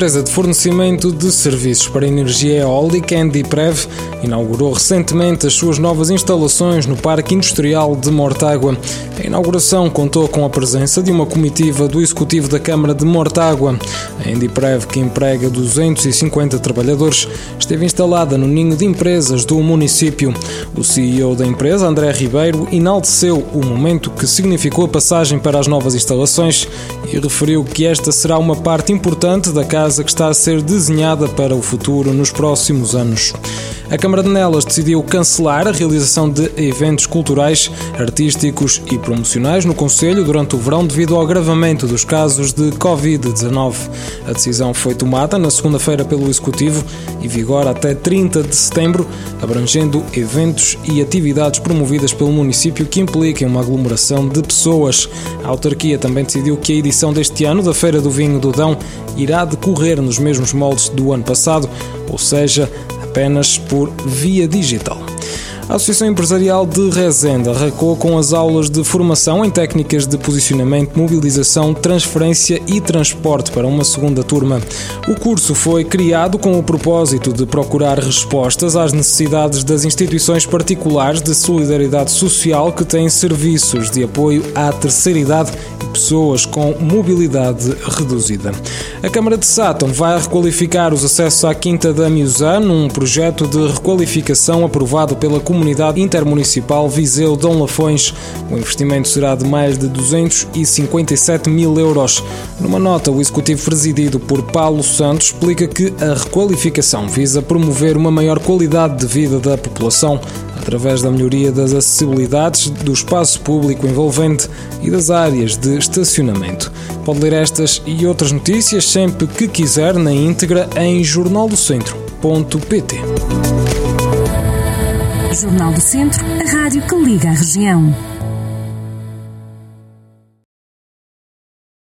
Empresa de fornecimento de serviços para energia eólica Endiprev inaugurou recentemente as suas novas instalações no Parque Industrial de Mortágua. A inauguração contou com a presença de uma comitiva do Executivo da Câmara de Mortágua. A Endiprev, que emprega 250 trabalhadores, esteve instalada no ninho de empresas do município. O CEO da empresa, André Ribeiro, enalteceu o momento que significou a passagem para as novas instalações e referiu que esta será uma parte importante da casa que está a ser desenhada para o futuro nos próximos anos. A Câmara de Nelas decidiu cancelar a realização de eventos culturais, artísticos e promocionais no Conselho durante o verão devido ao agravamento dos casos de Covid-19. A decisão foi tomada na segunda-feira pelo Executivo e vigora até 30 de setembro, abrangendo eventos e atividades promovidas pelo município que impliquem uma aglomeração de pessoas. A autarquia também decidiu que a edição deste ano da Feira do Vinho do Dão irá decorrer nos mesmos moldes do ano passado, ou seja, apenas por via digital. A Associação Empresarial de Rezende arrancou com as aulas de formação em técnicas de posicionamento, mobilização, transferência e transporte para uma segunda turma. O curso foi criado com o propósito de procurar respostas às necessidades das instituições particulares de solidariedade social que têm serviços de apoio à terceira idade pessoas com mobilidade reduzida. A Câmara de Sátão vai requalificar os acessos à Quinta da Miuzã num projeto de requalificação aprovado pela Comunidade Intermunicipal Viseu Dom Lafões. O investimento será de mais de 257 mil euros. Numa nota, o Executivo presidido por Paulo Santos explica que a requalificação visa promover uma maior qualidade de vida da população através da melhoria das acessibilidades do espaço público envolvente e das áreas de estacionamento. Pode ler estas e outras notícias sempre que quiser na íntegra em jornaldocentro.pt. Jornal do Centro, a rádio que liga a região.